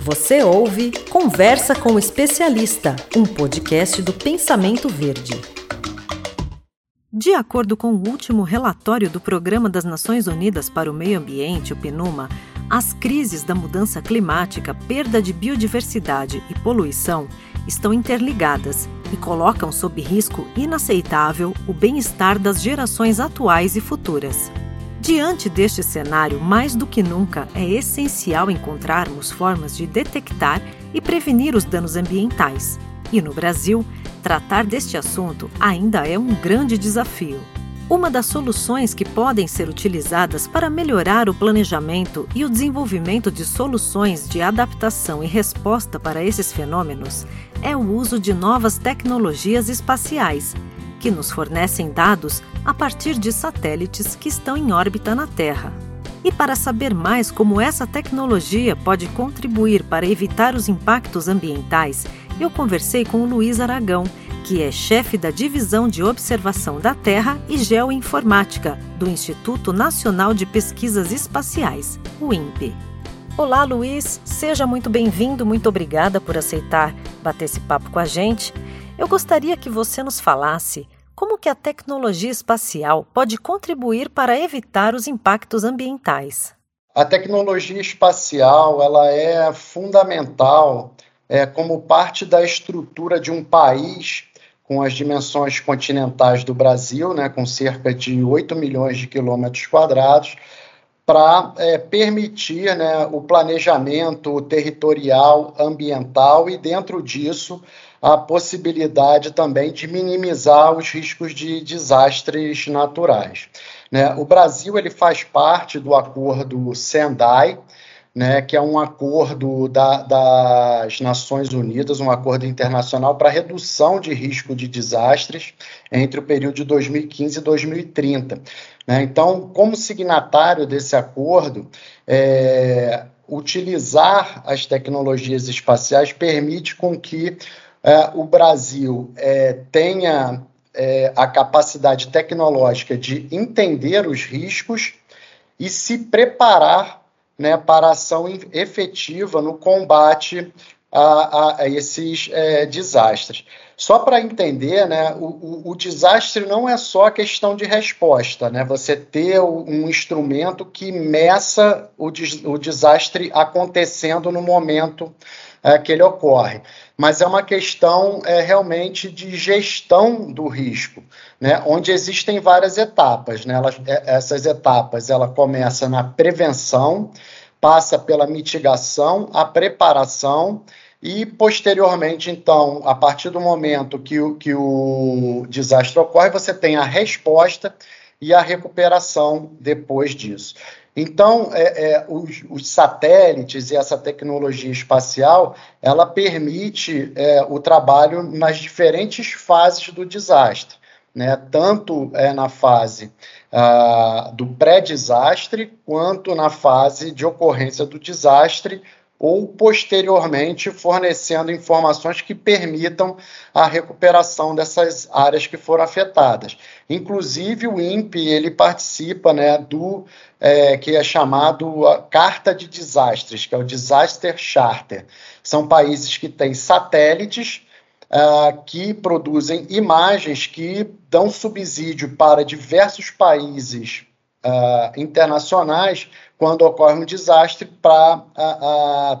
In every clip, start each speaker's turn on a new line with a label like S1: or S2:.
S1: Você ouve Conversa com o Especialista, um podcast do Pensamento Verde. De acordo com o último relatório do Programa das Nações Unidas para o Meio Ambiente, o PNUMA, as crises da mudança climática, perda de biodiversidade e poluição estão interligadas e colocam sob risco inaceitável o bem-estar das gerações atuais e futuras. Diante deste cenário, mais do que nunca é essencial encontrarmos formas de detectar e prevenir os danos ambientais. E no Brasil, tratar deste assunto ainda é um grande desafio. Uma das soluções que podem ser utilizadas para melhorar o planejamento e o desenvolvimento de soluções de adaptação e resposta para esses fenômenos é o uso de novas tecnologias espaciais, que nos fornecem dados a partir de satélites que estão em órbita na Terra. E para saber mais como essa tecnologia pode contribuir para evitar os impactos ambientais, eu conversei com o Luiz Aragão, que é chefe da Divisão de Observação da Terra e Geoinformática do Instituto Nacional de Pesquisas Espaciais, o INPE. Olá, Luiz, seja muito bem-vindo, muito obrigada por aceitar bater esse papo com a gente. Eu gostaria que você nos falasse como que a tecnologia espacial pode contribuir para evitar os impactos ambientais.
S2: A tecnologia espacial ela é fundamental é, como parte da estrutura de um país com as dimensões continentais do Brasil, né, com cerca de 8 milhões de quilômetros quadrados, para é, permitir né, o planejamento territorial, ambiental e, dentro disso, a possibilidade também de minimizar os riscos de desastres naturais. Né? O Brasil ele faz parte do acordo Sendai, né, que é um acordo da, das Nações Unidas, um acordo internacional para redução de risco de desastres entre o período de 2015 e 2030. Né? Então, como signatário desse acordo, é, utilizar as tecnologias espaciais permite com que é, o Brasil é, tenha é, a capacidade tecnológica de entender os riscos e se preparar né, para ação efetiva no combate a, a, esses é, desastres. Só para entender, né, o, o, o, desastre não é só questão de resposta, né, você ter um instrumento que meça o, des, o desastre acontecendo no momento é, que ele ocorre, mas é uma questão é, realmente de gestão do risco, né, onde existem várias etapas. Né, elas, é, essas etapas ela começa na prevenção, passa pela mitigação, a preparação e, posteriormente, então, a partir do momento que o, que o desastre ocorre, você tem a resposta e a recuperação depois disso. Então, é, é, os, os, satélites e essa tecnologia espacial, ela permite é, o trabalho nas diferentes fases do desastre, né? tanto é, na fase ah, do pré-desastre, quanto na fase de ocorrência do desastre, ou posteriormente fornecendo informações que permitam a recuperação dessas áreas que foram afetadas. Inclusive o INPE ele participa né, do é, que é chamado Carta de Desastres, que é o Disaster Charter. São países que têm satélites uh, que produzem imagens que dão subsídio para diversos países uh, internacionais quando ocorre um desastre para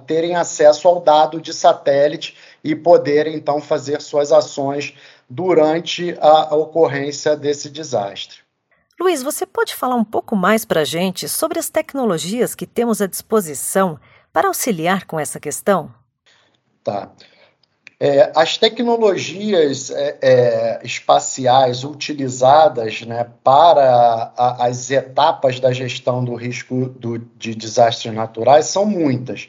S2: terem acesso ao dado de satélite e poderem então fazer suas ações durante a ocorrência desse desastre.
S1: Luiz, você pode falar um pouco mais para a gente sobre as tecnologias que temos à disposição para auxiliar com essa questão?
S2: Tá. É, as tecnologias é, é, espaciais utilizadas né, para a, as etapas da gestão do risco do, de desastres naturais são muitas.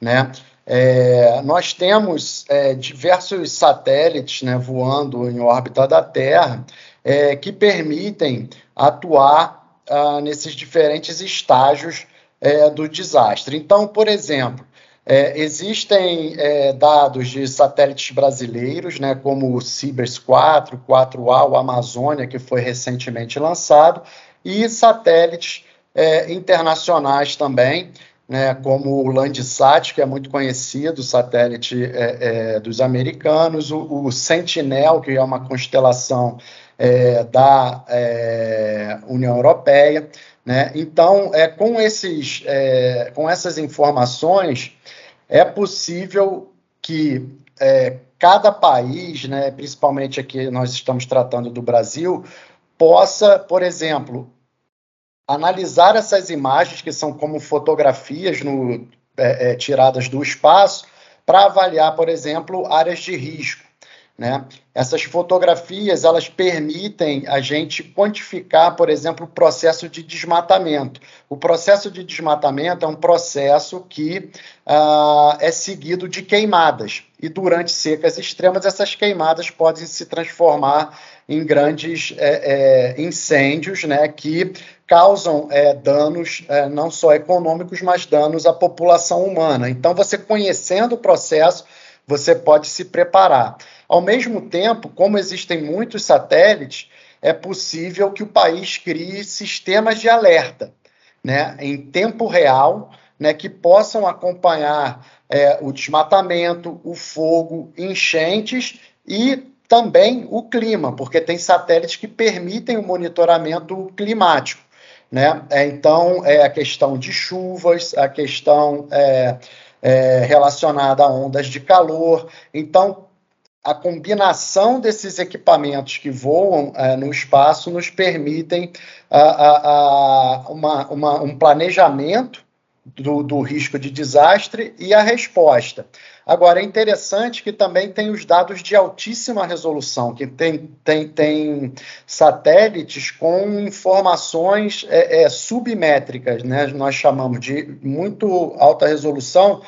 S2: Né? É, nós temos é, diversos satélites né, voando em órbita da Terra é, que permitem atuar ah, nesses diferentes estágios do desastre. Então, por exemplo, é, existem é, dados de satélites brasileiros, né, como o Cibers 4, 4A, o Amazônia, que foi recentemente lançado, e satélites é, internacionais também, né, como o Landsat, que é muito conhecido, satélite é, é, dos americanos, o, o, Sentinel, que é uma constelação é, da União Europeia. Né? Então, é, com, esses, é, com essas informações, é possível que é, cada país, né, principalmente aqui nós estamos tratando do Brasil, possa, por exemplo, analisar essas imagens, que são como fotografias no, é, é, tiradas do espaço, para avaliar, por exemplo, áreas de risco. Né? Essas fotografias elas permitem a gente quantificar, por exemplo, o processo de desmatamento. O processo de desmatamento é um processo que uh, é seguido de queimadas. E durante secas extremas, essas queimadas podem se transformar em grandes é, é, incêndios né, que causam é, danos é, não só econômicos, mas danos à população humana. Então, você conhecendo o processo, você pode se preparar. Ao mesmo tempo, como existem muitos satélites, é possível que o país crie sistemas de alerta né, em tempo real né, que possam acompanhar é, o desmatamento, o fogo, enchentes e também o clima, porque tem satélites que permitem o monitoramento climático. Né? É, então, é a questão de chuvas, a questão é, é, relacionada a ondas de calor. Então, a combinação desses equipamentos que voam é, no espaço nos permitem a, a, a uma, uma, um planejamento do, do, risco de desastre e a resposta. Agora, é interessante que também tem os dados de altíssima resolução, que tem, tem, tem satélites com informações é, é, submétricas, né? nós chamamos de muito alta resolução,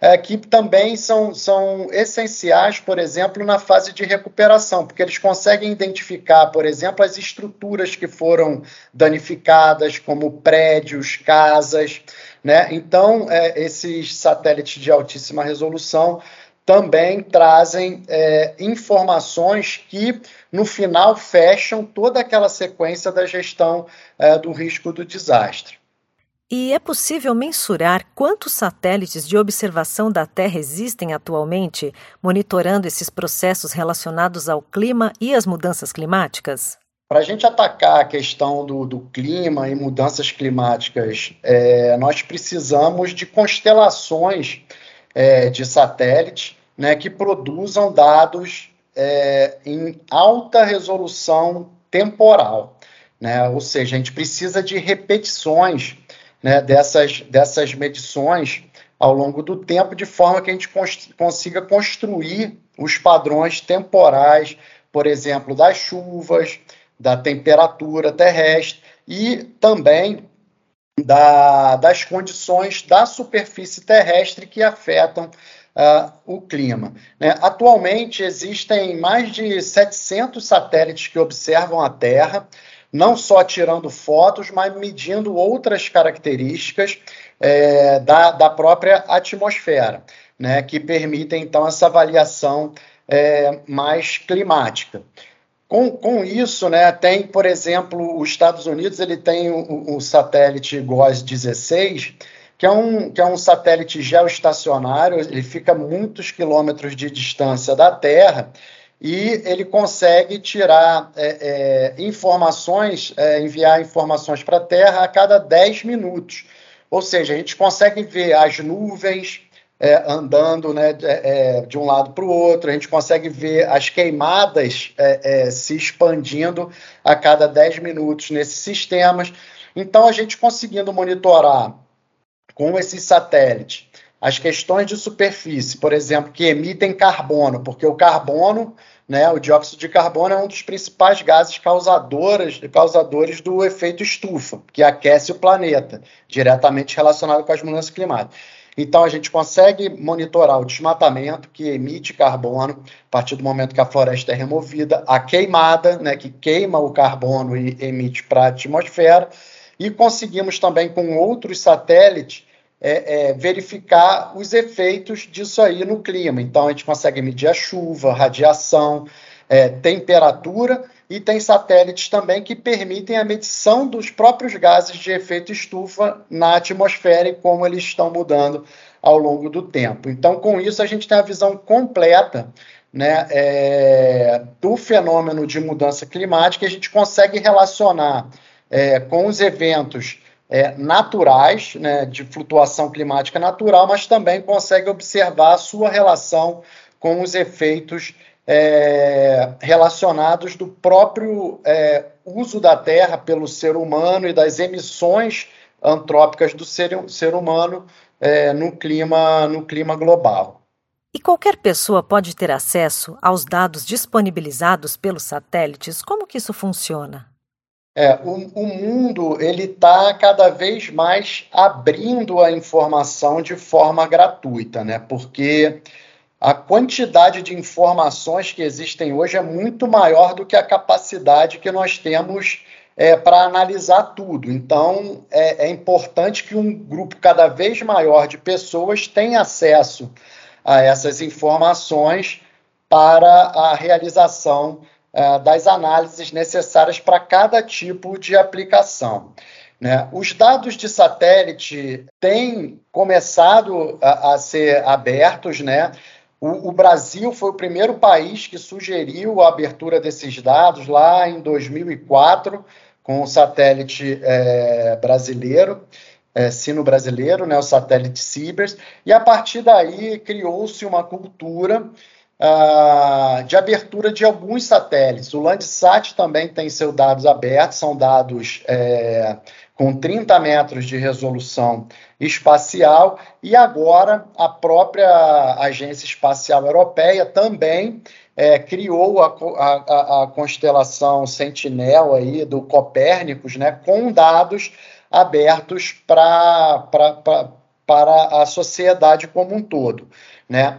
S2: é, que também são, são essenciais, por exemplo, na fase de recuperação, porque eles conseguem identificar, por exemplo, as estruturas que foram danificadas, como prédios, casas. Né? Então, é, esses satélites de altíssima resolução também trazem é, informações que, no final, fecham toda aquela sequência da gestão é, do risco do desastre.
S1: E é possível mensurar quantos satélites de observação da Terra existem atualmente, monitorando esses processos relacionados ao clima e às mudanças climáticas?
S2: Para a gente atacar a questão do, do clima e mudanças climáticas, é, nós precisamos de constelações é, de satélites né, que produzam dados é, em alta resolução temporal. Né? Ou seja, a gente precisa de repetições né, dessas, dessas medições ao longo do tempo, de forma que a gente cons consiga construir os padrões temporais, por exemplo, das chuvas, da temperatura terrestre e também da, das condições da superfície terrestre que afetam uh, o clima. Né? Atualmente existem mais de 700 satélites que observam a Terra não só tirando fotos, mas medindo outras características é, da, da própria atmosfera, né, que permitem, então, essa avaliação é, mais climática. Com, com isso, né, tem, por exemplo, os Estados Unidos ele tem o, o satélite GOES-16, que é, um, que é um satélite geoestacionário, ele fica a muitos quilômetros de distância da Terra, e ele consegue tirar é, é, informações, é, enviar informações para a Terra a cada 10 minutos. Ou seja, a gente consegue ver as nuvens é, andando né, é, de um lado para o outro, a gente consegue ver as queimadas é, se expandindo a cada 10 minutos nesses sistemas. Então, a gente conseguindo monitorar com esses satélites as questões de superfície, por exemplo, que emitem carbono, porque o carbono, né, o dióxido de carbono é um dos principais gases causadores, causadores do efeito estufa, que aquece o planeta, diretamente relacionado com as mudanças climáticas. Então, a gente consegue monitorar o desmatamento, que emite carbono, a partir do momento que a floresta é removida, a queimada, né, que queima o carbono e emite para a atmosfera, e conseguimos também, com outros satélites, é, é, verificar os efeitos disso aí no clima. Então, a gente consegue medir a chuva, radiação, é, temperatura e tem satélites também que permitem a medição dos próprios gases de efeito estufa na atmosfera e como eles estão mudando ao longo do tempo. Então, com isso, a gente tem a visão completa né, é, do fenômeno de mudança climática e a gente consegue relacionar é, com os eventos é, naturais, né, de flutuação climática natural, mas também consegue observar a sua relação com os efeitos é, relacionados do próprio é, uso da Terra pelo ser humano e das emissões antrópicas do ser, ser humano é, no, clima, no clima global.
S1: E qualquer pessoa pode ter acesso aos dados disponibilizados pelos satélites? Como que isso funciona?
S2: É, o, o mundo ele está cada vez mais abrindo a informação de forma gratuita, né? Porque a quantidade de informações que existem hoje é muito maior do que a capacidade que nós temos é, para analisar tudo. Então, é, é, importante que um grupo cada vez maior de pessoas tenha acesso a essas informações para a realização é, das análises necessárias para cada tipo de aplicação. Né? Os dados de satélite têm começado a, a ser abertos, né? O, o, Brasil foi o primeiro país que sugeriu a abertura desses dados lá em 2004, com o satélite é, brasileiro, é, sino brasileiro, né, o satélite Cibers, e a partir daí criou-se uma cultura uh, de abertura de alguns satélites. O Landsat também tem seus dados abertos, são dados é, com 30 metros de resolução espacial, e agora a própria Agência Espacial Europeia também é, criou a, a, a, constelação Sentinel aí do Copérnicos, né, com dados abertos pra, para a sociedade como um todo. Né?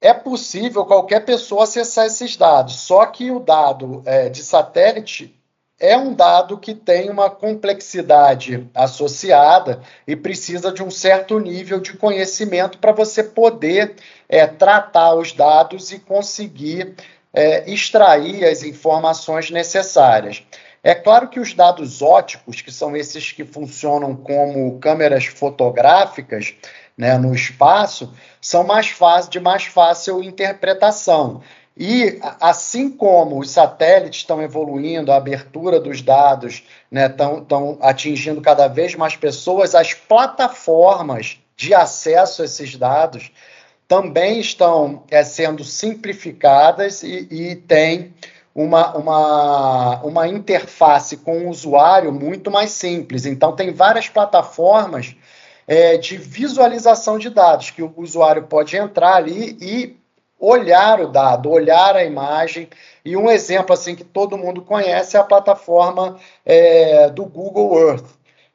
S2: É possível qualquer pessoa acessar esses dados, só que o dado é, de satélite é um dado que tem uma complexidade associada e precisa de um certo nível de conhecimento para você poder é, tratar os dados e conseguir é, extrair as informações necessárias. É claro que os dados óticos, que são esses que funcionam como câmeras fotográficas né, no espaço, são mais fácil, de mais fácil interpretação. E assim como os satélites estão evoluindo, a abertura dos dados estão né, atingindo cada vez mais pessoas, as plataformas de acesso a esses dados também estão é, sendo simplificadas e, e têm uma, uma, uma interface com o usuário muito mais simples. Então, tem várias plataformas é, de visualização de dados que o usuário pode entrar ali e olhar o dado, olhar a imagem. E um exemplo assim que todo mundo conhece é a plataforma é, do Google Earth,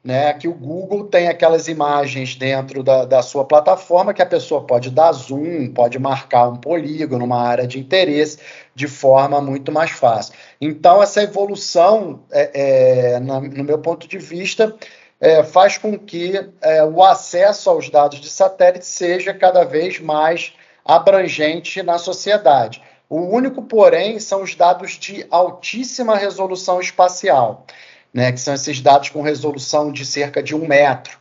S2: né? Que o Google tem aquelas imagens dentro da, da sua plataforma que a pessoa pode dar zoom, pode marcar um polígono, uma área de interesse, de forma muito mais fácil. Então, essa evolução, é, é, no meu ponto de vista, é, faz com que é, o acesso aos dados de satélite seja cada vez mais abrangente na sociedade. O único, porém, são os dados de altíssima resolução espacial, né, que são esses dados com resolução de cerca de um metro,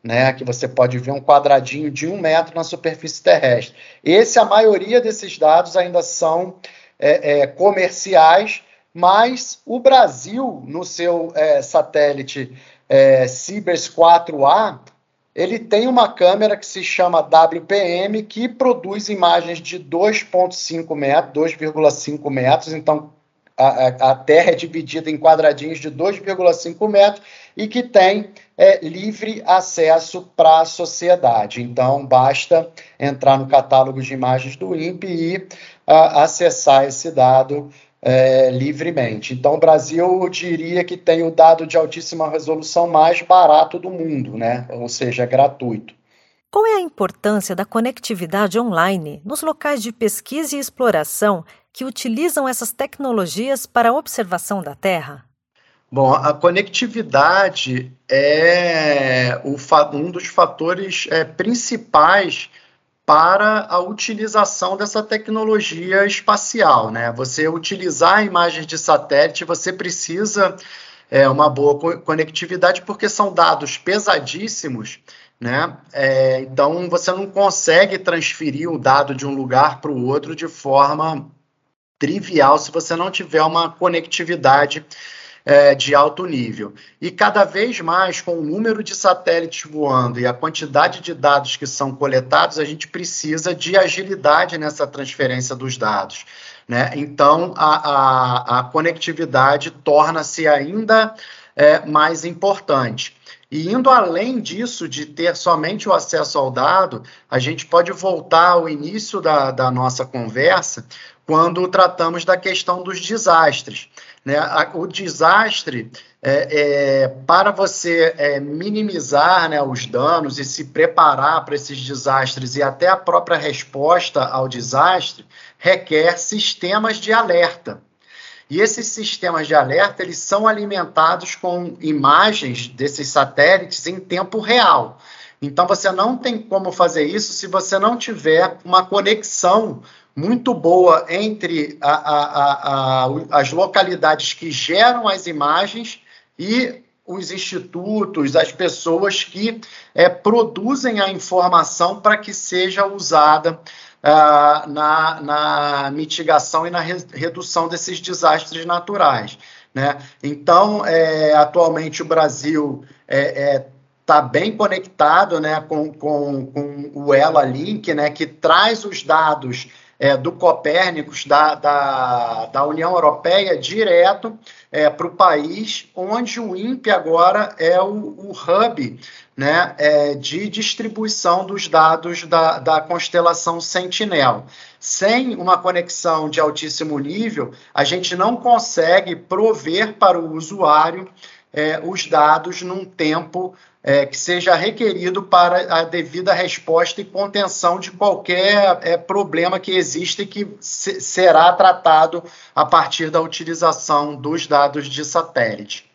S2: né, que você pode ver um quadradinho de um metro na superfície terrestre. Esse, a maioria desses dados ainda são é, é, comerciais, mas o Brasil, no seu é, satélite é, Cibers 4A, ele tem uma câmera que se chama WPM, que produz imagens de 2,5 metros, 2,5 metros, então a, a, Terra é dividida em quadradinhos de 2,5 metros e que tem é, livre acesso para a sociedade. Então, basta entrar no catálogo de imagens do INPE e a, acessar esse dado é, livremente. Então, o Brasil eu diria que tem o dado de altíssima resolução mais barato do mundo, né? ou seja, gratuito.
S1: Qual é a importância da conectividade online nos locais de pesquisa e exploração que utilizam essas tecnologias para a observação da Terra?
S2: Bom, a conectividade é um dos fatores é, principais para a utilização dessa tecnologia espacial. Né? Você utilizar imagens de satélite, você precisa é, uma boa conectividade, porque são dados pesadíssimos, né? É, então você não consegue transferir o dado de um lugar para o outro de forma trivial se você não tiver uma conectividade é, de alto nível. E cada vez mais, com o número de satélites voando e a quantidade de dados que são coletados, a gente precisa de agilidade nessa transferência dos dados. Né? Então, a, a, a conectividade torna-se ainda é, mais importante. E indo além disso, de ter somente o acesso ao dado, a gente pode voltar ao início da, da nossa conversa, quando tratamos da questão dos desastres. Né? O desastre, é, é, para você é, minimizar né, os danos e se preparar para esses desastres e até a própria resposta ao desastre, requer sistemas de alerta. E esses sistemas de alerta eles são alimentados com imagens desses satélites em tempo real. Então você não tem como fazer isso se você não tiver uma conexão muito boa entre a, a, a, as localidades que geram as imagens e os institutos, as pessoas que é, produzem a informação para que seja usada uh, na, na, mitigação e na re, redução desses desastres naturais. Né? Então, é, atualmente o Brasil é, é está bem conectado né, com, com, com o ELA Link, né, que traz os dados é, do Copérnicos, da, da, da, União Europeia, direto é, para o país, onde o INPE agora é o, o hub né, é, de distribuição dos dados da, da constelação Sentinel. Sem uma conexão de altíssimo nível, a gente não consegue prover para o usuário é, os dados num tempo é, que seja requerido para a devida resposta e contenção de qualquer é, problema que exista e que se, será tratado a partir da utilização dos dados de satélite.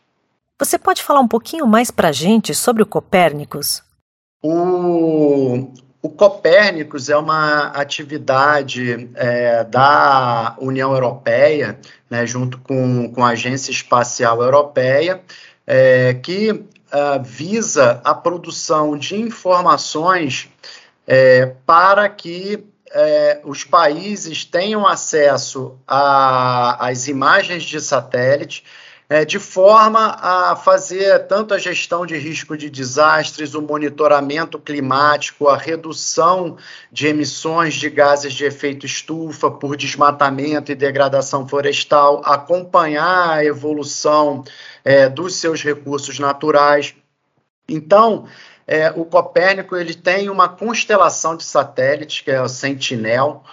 S1: Você pode falar um pouquinho mais para a gente sobre o Copérnicos?
S2: O, o Copérnicos é uma atividade é, da União Europeia, né, junto com, com a Agência Espacial Europeia, é, que uh, visa a produção de informações é, para que é, os países tenham acesso às imagens de satélite é, de forma a fazer tanto a gestão de risco de desastres, o monitoramento climático, a redução de emissões de gases de efeito estufa por desmatamento e degradação florestal, acompanhar a evolução é, dos seus recursos naturais. Então, é, o Copérnico ele tem uma constelação de satélites, que é o Sentinel,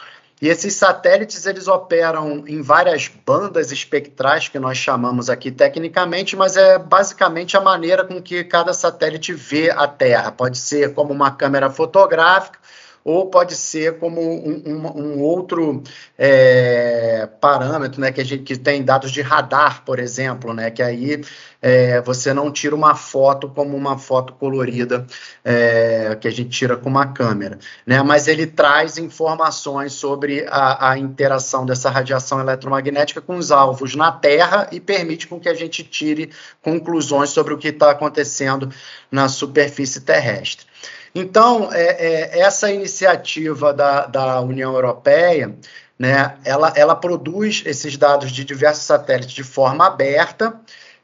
S2: e esses satélites eles operam em várias bandas espectrais que nós chamamos aqui tecnicamente, mas é basicamente a maneira com que cada satélite vê a Terra. Pode ser como uma câmera fotográfica, ou pode ser como um, um, um outro é, parâmetro, né, que a gente que tem dados de radar, por exemplo, né, que aí é, você não tira uma foto como uma foto colorida é, que a gente tira com uma câmera, né, mas ele traz informações sobre a, a interação dessa radiação eletromagnética com os alvos na Terra e permite com que a gente tire conclusões sobre o que está acontecendo na superfície terrestre. Então, é, é, essa iniciativa da, da União Europeia, né, ela, ela produz esses dados de diversos satélites de forma aberta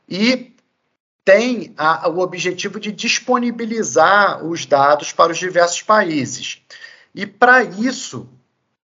S2: e tem a, o objetivo de disponibilizar os dados para os diversos países. E para isso,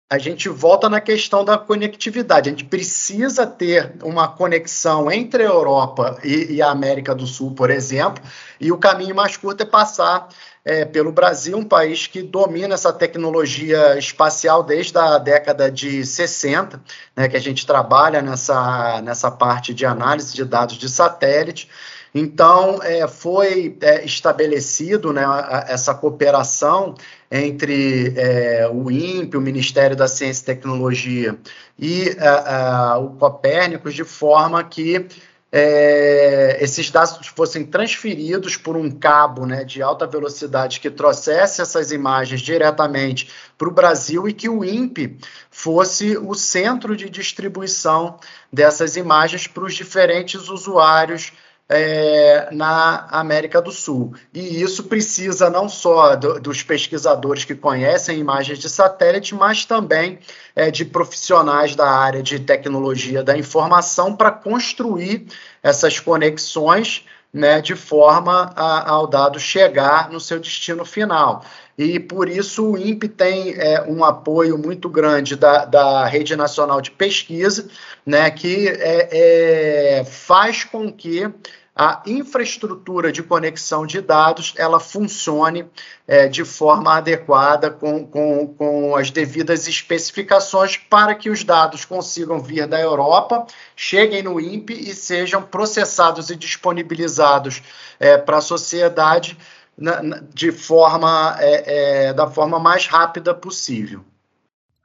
S2: a gente volta na questão da conectividade. A gente precisa ter uma conexão entre a Europa e, e, a América do Sul, por exemplo, e o caminho mais curto é passar é, pelo Brasil, um país que domina essa tecnologia espacial desde a década de 60, né, que a gente trabalha nessa, nessa parte de análise de dados de satélite. Então, é, foi é, estabelecido né, essa cooperação entre é, o INPE, o Ministério da Ciência e Tecnologia, e é, o Copérnicos, de forma que é, esses dados fossem transferidos por um cabo né, de alta velocidade que trouxesse essas imagens diretamente para o Brasil e que o INPE fosse o centro de distribuição dessas imagens para os diferentes usuários é, na América do Sul. E isso precisa não só do, dos pesquisadores que conhecem imagens de satélite, mas também é, de profissionais da área de tecnologia da informação para construir essas conexões né, de forma a, ao dado chegar no seu destino final. E por isso o INPE tem é, um apoio muito grande da, da Rede Nacional de Pesquisa, né, que é, é, faz com que a infraestrutura de conexão de dados ela funcione é, de forma adequada com, com, com as devidas especificações para que os dados consigam vir da Europa, cheguem no INPE e sejam processados e disponibilizados é, para a sociedade na, na, de forma é, é, da forma mais rápida possível.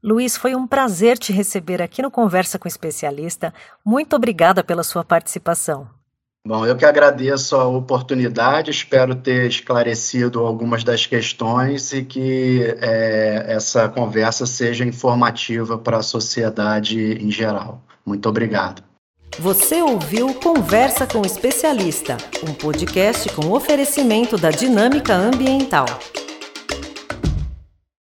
S1: Luiz, foi um prazer te receber aqui no Conversa com Especialista. Muito obrigada pela sua participação.
S2: Bom, eu que agradeço a oportunidade, espero ter esclarecido algumas das questões e que é, essa conversa seja informativa para a sociedade em geral. Muito obrigado.
S1: Você ouviu Conversa com o Especialista, um podcast com oferecimento da Dinâmica Ambiental.